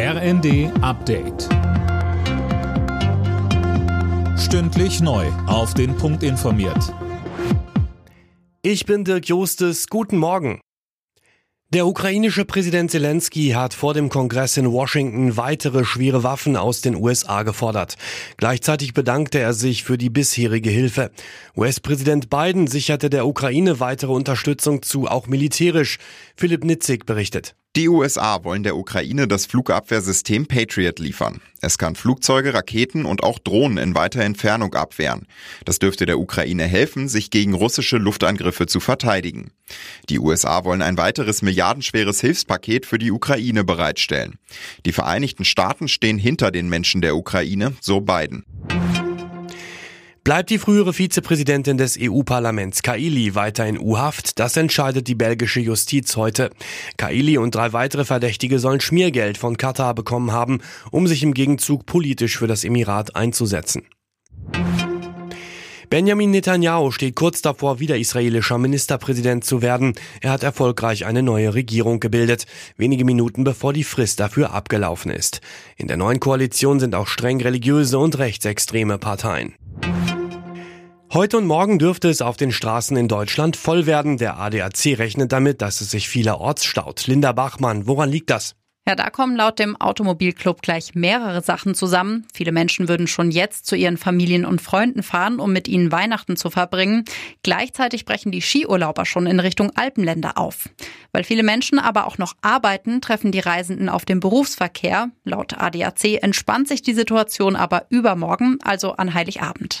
RND Update. Stündlich neu. Auf den Punkt informiert. Ich bin Dirk Jostes. Guten Morgen. Der ukrainische Präsident Zelensky hat vor dem Kongress in Washington weitere schwere Waffen aus den USA gefordert. Gleichzeitig bedankte er sich für die bisherige Hilfe. US-Präsident Biden sicherte der Ukraine weitere Unterstützung zu, auch militärisch. Philipp Nitzig berichtet. Die USA wollen der Ukraine das Flugabwehrsystem Patriot liefern. Es kann Flugzeuge, Raketen und auch Drohnen in weiter Entfernung abwehren. Das dürfte der Ukraine helfen, sich gegen russische Luftangriffe zu verteidigen. Die USA wollen ein weiteres milliardenschweres Hilfspaket für die Ukraine bereitstellen. Die Vereinigten Staaten stehen hinter den Menschen der Ukraine, so Biden. Bleibt die frühere Vizepräsidentin des EU-Parlaments Kaili weiter in U-Haft? Das entscheidet die belgische Justiz heute. Kaili und drei weitere Verdächtige sollen Schmiergeld von Katar bekommen haben, um sich im Gegenzug politisch für das Emirat einzusetzen. Benjamin Netanyahu steht kurz davor, wieder israelischer Ministerpräsident zu werden. Er hat erfolgreich eine neue Regierung gebildet, wenige Minuten bevor die Frist dafür abgelaufen ist. In der neuen Koalition sind auch streng religiöse und rechtsextreme Parteien. Heute und morgen dürfte es auf den Straßen in Deutschland voll werden. Der ADAC rechnet damit, dass es sich vielerorts staut. Linda Bachmann, woran liegt das? Ja, da kommen laut dem Automobilclub gleich mehrere Sachen zusammen. Viele Menschen würden schon jetzt zu ihren Familien und Freunden fahren, um mit ihnen Weihnachten zu verbringen. Gleichzeitig brechen die Skiurlauber schon in Richtung Alpenländer auf. Weil viele Menschen aber auch noch arbeiten, treffen die Reisenden auf den Berufsverkehr. Laut ADAC entspannt sich die Situation aber übermorgen, also an Heiligabend.